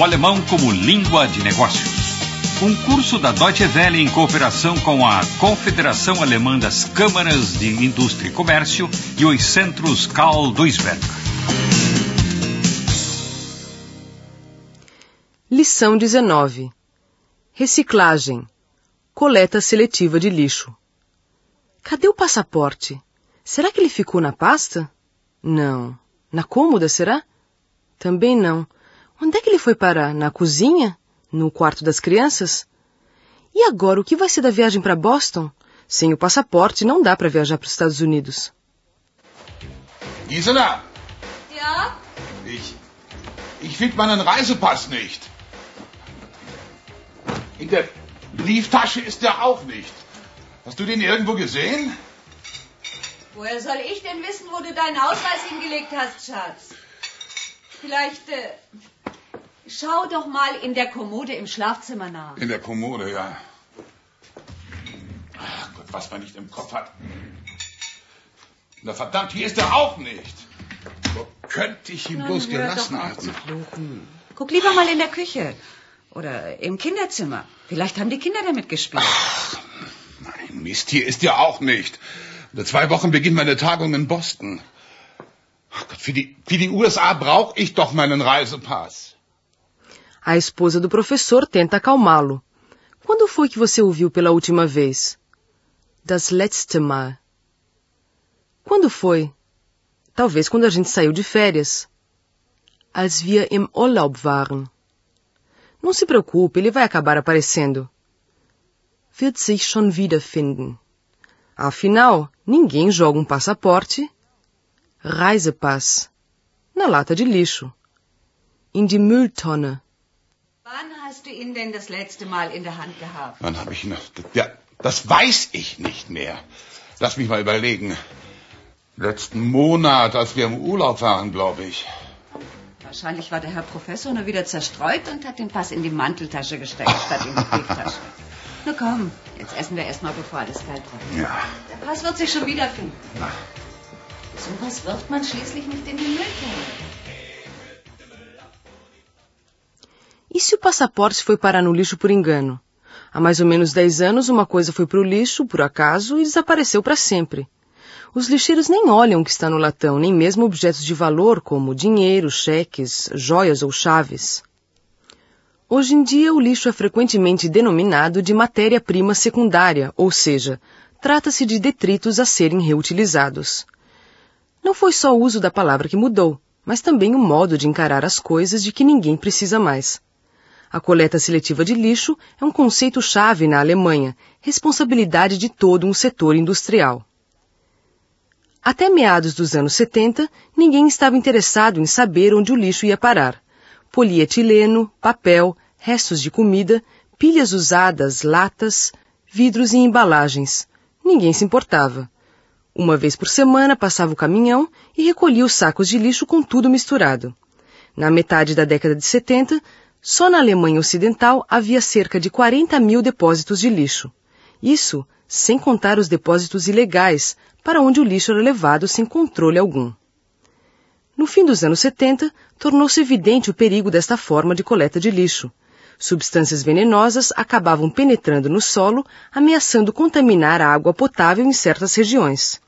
o alemão como língua de negócios. Um curso da Deutsche Welle em cooperação com a Confederação Alemã das Câmaras de Indústria e Comércio e os centros Karl Duisberg. Lição 19. Reciclagem. Coleta seletiva de lixo. Cadê o passaporte? Será que ele ficou na pasta? Não. Na cômoda, será? Também não. Onde é que ele foi parar? Na cozinha? No quarto das crianças? E agora, o que vai ser da viagem para Boston? Sem o passaporte, não dá para viajar para os Estados Unidos. Gisela! Ja? Ich, ich finde meinen Reisepass nicht. In der Brieftasche ist er auch nicht. Hast du den irgendwo gesehen? Woher soll ich denn wissen, wo du deinen Ausweis hingelegt hast, Schatz? Vielleicht äh, schau doch mal in der Kommode im Schlafzimmer nach. In der Kommode, ja. Ach Gott, was man nicht im Kopf hat. Na verdammt, hier ist er auch nicht. Wo könnte ich ihn bloß hör gelassen haben? Guck lieber mal in der Küche. Oder im Kinderzimmer. Vielleicht haben die Kinder damit gespielt. Nein, Mist, hier ist er auch nicht. In zwei Wochen beginnt meine Tagung in Boston. Ach Gott, für die, für die USA brauche ich doch meinen Reisepass. A esposa do professor tenta acalmá-lo. Quando foi que você o viu pela última vez? Das letzte Mal. Quando foi? Talvez quando a gente saiu de férias. Als wir im Urlaub waren. Não se preocupe, ele vai acabar aparecendo. Wird sich schon wiederfinden. Afinal, ninguém joga um passaporte, Reisepass, na lata de lixo, in die Mülltonne. Wann hast du ihn denn das letzte Mal in der Hand gehabt? Wann habe ich ihn? Ja, das weiß ich nicht mehr. Lass mich mal überlegen. Letzten Monat, als wir im Urlaub waren, glaube ich. Wahrscheinlich war der Herr Professor nur wieder zerstreut und hat den Pass in die Manteltasche gesteckt, statt in die Brieftasche. Na komm, jetzt essen wir erstmal, bevor alles kalt wird. Ja. Der Pass wird sich schon wiederfinden. Na. So was wirft man schließlich nicht in die Mülltonne. E se o passaporte foi parar no lixo por engano? Há mais ou menos 10 anos, uma coisa foi para o lixo, por acaso, e desapareceu para sempre. Os lixeiros nem olham o que está no latão, nem mesmo objetos de valor como dinheiro, cheques, joias ou chaves. Hoje em dia, o lixo é frequentemente denominado de matéria-prima secundária, ou seja, trata-se de detritos a serem reutilizados. Não foi só o uso da palavra que mudou, mas também o modo de encarar as coisas de que ninguém precisa mais. A coleta seletiva de lixo é um conceito-chave na Alemanha, responsabilidade de todo um setor industrial. Até meados dos anos 70, ninguém estava interessado em saber onde o lixo ia parar. Polietileno, papel, restos de comida, pilhas usadas, latas, vidros e embalagens. Ninguém se importava. Uma vez por semana passava o caminhão e recolhia os sacos de lixo com tudo misturado. Na metade da década de 70, só na Alemanha Ocidental havia cerca de 40 mil depósitos de lixo. Isso sem contar os depósitos ilegais, para onde o lixo era levado sem controle algum. No fim dos anos 70, tornou-se evidente o perigo desta forma de coleta de lixo. Substâncias venenosas acabavam penetrando no solo, ameaçando contaminar a água potável em certas regiões.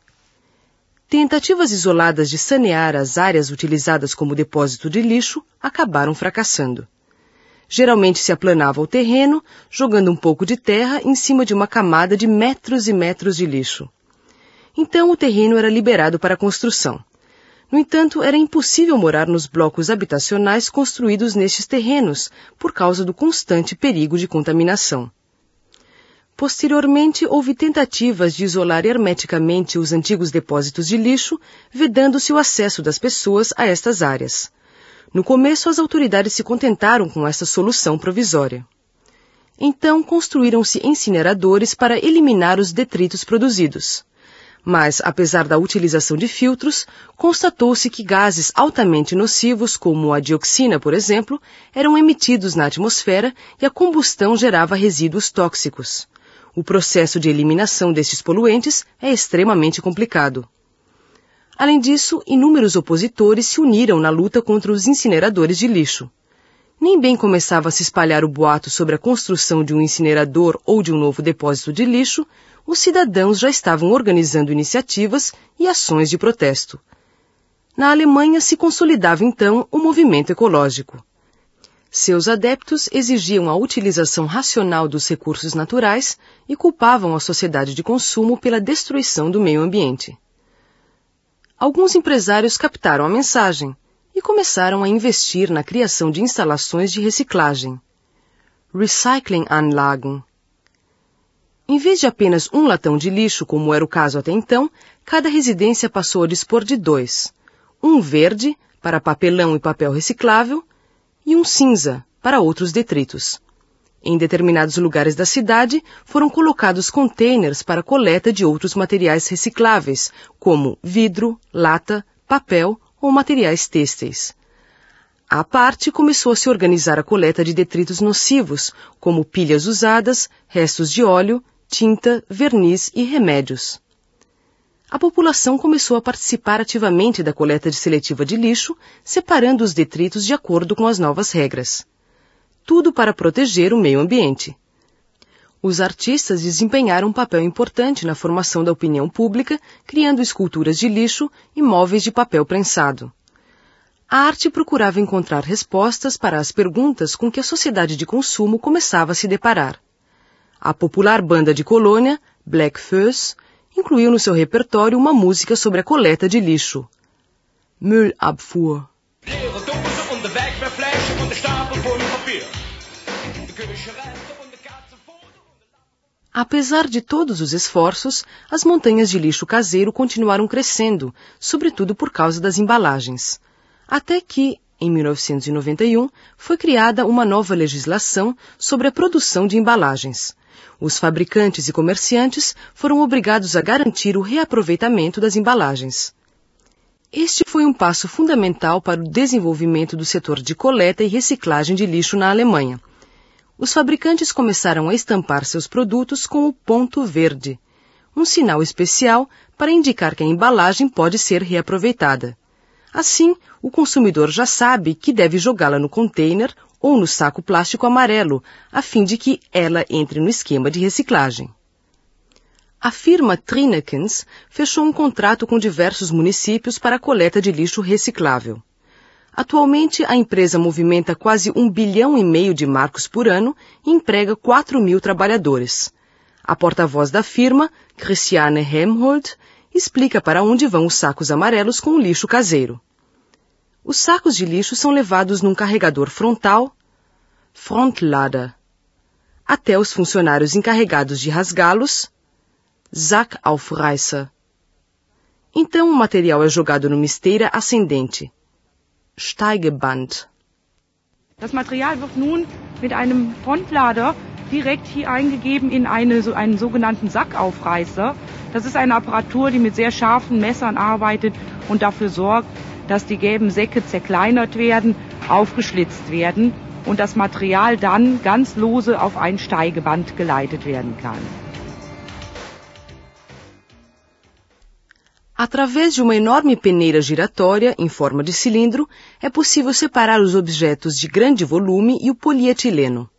Tentativas isoladas de sanear as áreas utilizadas como depósito de lixo acabaram fracassando. Geralmente se aplanava o terreno, jogando um pouco de terra em cima de uma camada de metros e metros de lixo. Então o terreno era liberado para construção. No entanto, era impossível morar nos blocos habitacionais construídos nestes terrenos, por causa do constante perigo de contaminação. Posteriormente, houve tentativas de isolar hermeticamente os antigos depósitos de lixo, vedando-se o acesso das pessoas a estas áreas. No começo, as autoridades se contentaram com essa solução provisória. Então, construíram-se incineradores para eliminar os detritos produzidos. Mas, apesar da utilização de filtros, constatou-se que gases altamente nocivos, como a dioxina, por exemplo, eram emitidos na atmosfera e a combustão gerava resíduos tóxicos. O processo de eliminação destes poluentes é extremamente complicado. Além disso, inúmeros opositores se uniram na luta contra os incineradores de lixo. Nem bem começava a se espalhar o boato sobre a construção de um incinerador ou de um novo depósito de lixo, os cidadãos já estavam organizando iniciativas e ações de protesto. Na Alemanha se consolidava então o movimento ecológico. Seus adeptos exigiam a utilização racional dos recursos naturais e culpavam a sociedade de consumo pela destruição do meio ambiente. Alguns empresários captaram a mensagem e começaram a investir na criação de instalações de reciclagem. Recyclinganlagen. Em vez de apenas um latão de lixo, como era o caso até então, cada residência passou a dispor de dois um verde para papelão e papel reciclável e um cinza para outros detritos. Em determinados lugares da cidade foram colocados containers para coleta de outros materiais recicláveis, como vidro, lata, papel ou materiais têxteis. À parte, começou a se organizar a coleta de detritos nocivos, como pilhas usadas, restos de óleo, tinta, verniz e remédios a população começou a participar ativamente da coleta de seletiva de lixo, separando os detritos de acordo com as novas regras. Tudo para proteger o meio ambiente. Os artistas desempenharam um papel importante na formação da opinião pública, criando esculturas de lixo e móveis de papel prensado. A arte procurava encontrar respostas para as perguntas com que a sociedade de consumo começava a se deparar. A popular banda de colônia, Black Furs, incluiu no seu repertório uma música sobre a coleta de lixo. Müllabfuhr. Apesar de todos os esforços, as montanhas de lixo caseiro continuaram crescendo, sobretudo por causa das embalagens. Até que, em 1991, foi criada uma nova legislação sobre a produção de embalagens. Os fabricantes e comerciantes foram obrigados a garantir o reaproveitamento das embalagens. Este foi um passo fundamental para o desenvolvimento do setor de coleta e reciclagem de lixo na Alemanha. Os fabricantes começaram a estampar seus produtos com o ponto verde, um sinal especial para indicar que a embalagem pode ser reaproveitada. Assim, o consumidor já sabe que deve jogá-la no container ou no saco plástico amarelo, a fim de que ela entre no esquema de reciclagem. A firma Trinekens fechou um contrato com diversos municípios para a coleta de lixo reciclável. Atualmente, a empresa movimenta quase um bilhão e meio de marcos por ano e emprega 4 mil trabalhadores. A porta-voz da firma, Christiane Helmholt, explica para onde vão os sacos amarelos com o lixo caseiro. Os sacos de lixo são levados num carregador frontal, Frontlader, até os funcionários encarregados de rasgá-los, Sackaufreißer. Então o material é jogado numa esteira ascendente, Steigeband. Das Material wird nun mit einem Frontlader direkt hier eingegeben in eine, so einen sogenannten Sackaufreißer. Das ist eine Apparatur, die mit sehr scharfen Messern arbeitet und dafür sorgt, dass die gelben Säcke zerkleinert werden, aufgeschlitzt werden und das Material dann ganz lose auf ein Steigeband geleitet werden kann. Através de uma enorme peneira giratória em forma de cilindro, é possível separar os objetos de grande volume e o polietileno.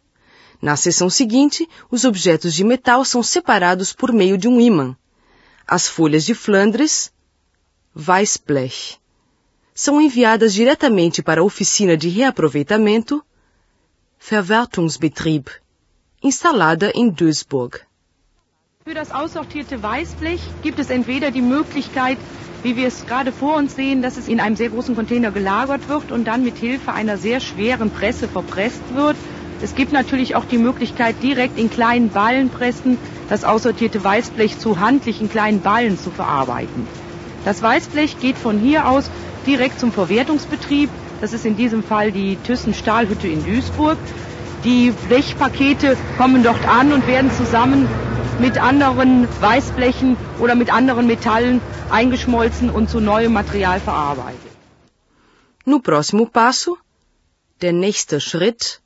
Na seção seguinte, os objetos de metal são separados por meio de um ímã. As folhas de Flandres, Weissblech, são enviadas diretamente para a oficina de reaproveitamento Verwertungsbetrieb, instalada em Duisburg. Für das aussortierte Weißblech gibt es entweder die Möglichkeit, wie wir es gerade vor uns sehen, dass es in einem sehr großen Container gelagert wird und dann mit Hilfe einer sehr schweren Presse verpresst wird. Es gibt natürlich auch die Möglichkeit, direkt in kleinen Ballenpressen das aussortierte Weißblech zu handlichen kleinen Ballen zu verarbeiten. Das Weißblech geht von hier aus direkt zum Verwertungsbetrieb. Das ist in diesem Fall die Thyssen Stahlhütte in Duisburg. Die Blechpakete kommen dort an und werden zusammen mit anderen Weißblechen oder mit anderen Metallen eingeschmolzen und zu neuem Material verarbeitet. No próximo passo, der nächste Schritt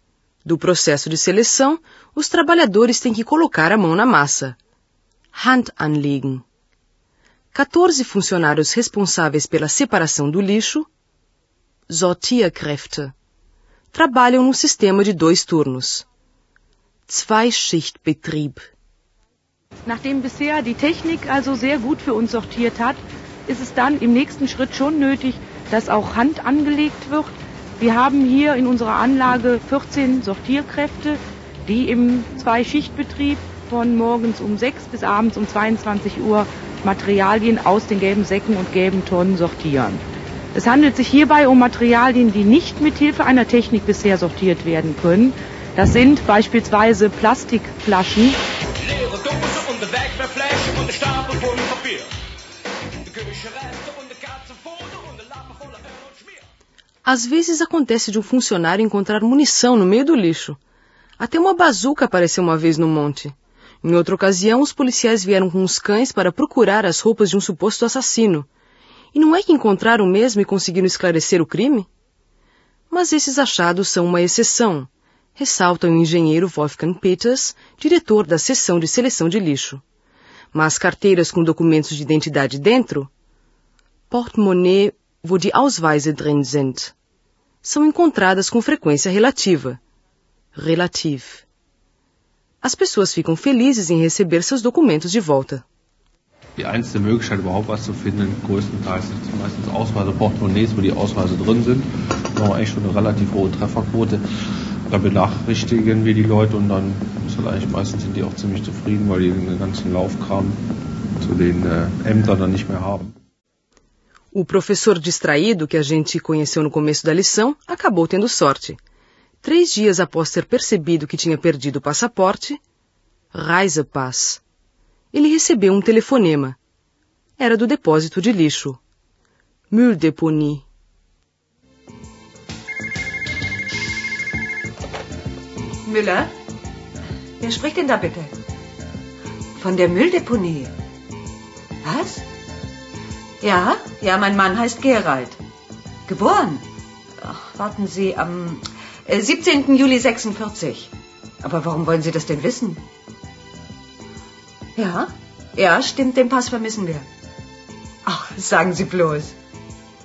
do processo de seleção, os trabalhadores têm que colocar a mão na massa. Hand anlegen. 14 funcionários responsáveis pela separação do lixo, Sortierkräfte, trabalham num sistema de dois turnos. Zweischichtbetrieb. Nachdem bisher die Technik also sehr gut für uns sortiert hat, ist es dann im nächsten Schritt schon nötig, dass auch Hand angelegt wird. Wir haben hier in unserer Anlage 14 Sortierkräfte, die im Zweischichtbetrieb von morgens um 6 bis abends um 22 Uhr Materialien aus den gelben Säcken und gelben Tonnen sortieren. Es handelt sich hierbei um Materialien, die nicht mit Hilfe einer Technik bisher sortiert werden können. Das sind beispielsweise Plastikflaschen. Às vezes acontece de um funcionário encontrar munição no meio do lixo. Até uma bazuca apareceu uma vez no monte. Em outra ocasião, os policiais vieram com os cães para procurar as roupas de um suposto assassino. E não é que encontraram mesmo e conseguiram esclarecer o crime? Mas esses achados são uma exceção, ressalta o engenheiro Wolfgang Peters, diretor da seção de seleção de lixo. Mas carteiras com documentos de identidade dentro? Portemonnaie, wo die Ausweise drin sind. São encontradas com frequência relativa. Relativ. As pessoas ficam felizes em receber seus documentos de volta. Die einzige Möglichkeit, überhaupt was zu finden, größtenteils sind meistens Ausweise, Portemonnaies, wo die Ausweise drin sind. Da haben wir eigentlich schon eine relativ hohe Trefferquote. Da benachrichtigen wir die Leute und dann ist halt eigentlich meistens sind die auch ziemlich zufrieden, weil die den ganzen Laufkram zu den äh, Ämtern dann nicht mehr haben. O professor distraído que a gente conheceu no começo da lição acabou tendo sorte. Três dias após ter percebido que tinha perdido o passaporte, Reisepass, ele recebeu um telefonema. Era do depósito de lixo. Mülldeponie. Müller? Wer spricht denn da bitte? Von der Mülldeponie. Was? Ja, ja, mein Mann heißt Gerald. Geboren? Ach, warten Sie, am 17. Äh, Juli 46. Aber warum wollen Sie das denn wissen? Ja, ja, stimmt, den Pass vermissen wir. Ach, sagen Sie bloß.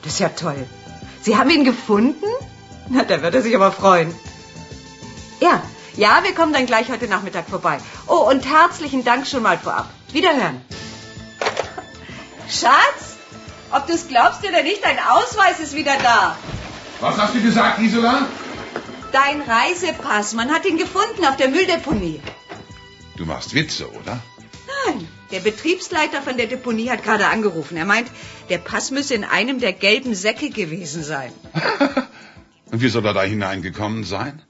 Das ist ja toll. Sie haben ihn gefunden? Na, da wird er sich aber freuen. Ja, ja, wir kommen dann gleich heute Nachmittag vorbei. Oh, und herzlichen Dank schon mal vorab. Wiederhören. Schatz, ob du es glaubst oder nicht, dein Ausweis ist wieder da. Was hast du gesagt, Gisela? Dein Reisepass. Man hat ihn gefunden auf der Mülldeponie. Du machst Witze, oder? Nein. Der Betriebsleiter von der Deponie hat gerade angerufen. Er meint, der Pass müsse in einem der gelben Säcke gewesen sein. Und wie soll er da hineingekommen sein?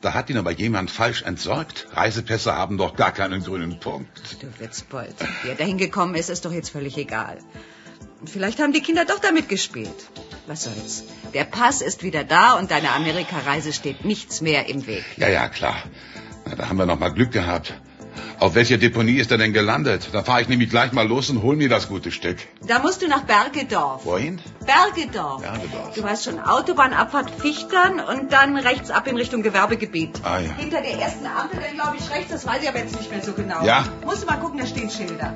Da hat ihn aber jemand falsch entsorgt. Reisepässe haben doch gar keinen grünen Punkt. Du Witzbold. Wie er da hingekommen ist, ist doch jetzt völlig egal. Vielleicht haben die Kinder doch damit gespielt. Was soll's? Der Pass ist wieder da und deiner Amerikareise steht nichts mehr im Weg. Ja, ja, klar. Na, da haben wir noch mal Glück gehabt. Auf welcher Deponie ist er denn gelandet? Da fahre ich nämlich gleich mal los und hol mir das gute Stück. Da musst du nach Bergedorf. Wohin? Bergedorf. Bergedorf. Du weißt schon, Autobahnabfahrt Fichtern und dann rechts ab in Richtung Gewerbegebiet. Ah ja. Hinter der ersten Ampel, dann glaube ich rechts, das weiß ich aber jetzt nicht mehr so genau. Ja. Musst du mal gucken, da stehen Schilder.